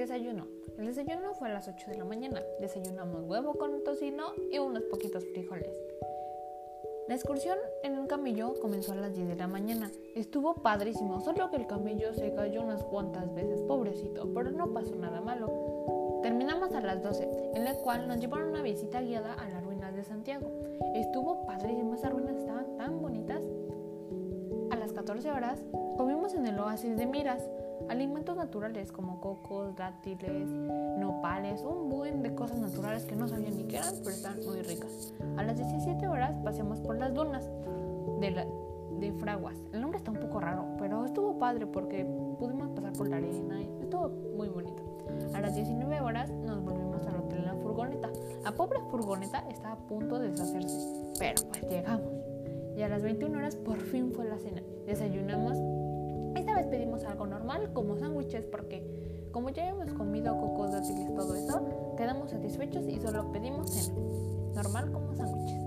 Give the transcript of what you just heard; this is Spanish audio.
desayuno. El desayuno fue a las 8 de la mañana. Desayunamos huevo con tocino y unos poquitos frijoles. La excursión en un camello comenzó a las 10 de la mañana. Estuvo padrísimo, solo que el camello se cayó unas cuantas veces, pobrecito, pero no pasó nada malo. Terminamos a las 12, en la cual nos llevaron una visita guiada a las ruinas de Santiago. Estuvo padrísimo, esas ruinas 14 horas comimos en el oasis de Miras alimentos naturales como cocos, dátiles, nopales, un buen de cosas naturales que no sabía ni qué eran, pero están muy ricas. A las 17 horas paseamos por las dunas de, de Fraguas. El nombre está un poco raro, pero estuvo padre porque pudimos pasar por la arena y estuvo muy bonito. A las 19 horas nos volvimos al hotel en la furgoneta. La pobre furgoneta estaba a punto de deshacerse, pero pues llegamos. Y a las 21 horas por fin fue la cena. Desayunamos esta vez pedimos algo normal como sándwiches porque como ya hemos comido cocos, dátiles, todo eso, quedamos satisfechos y solo pedimos cena. Normal como sándwiches.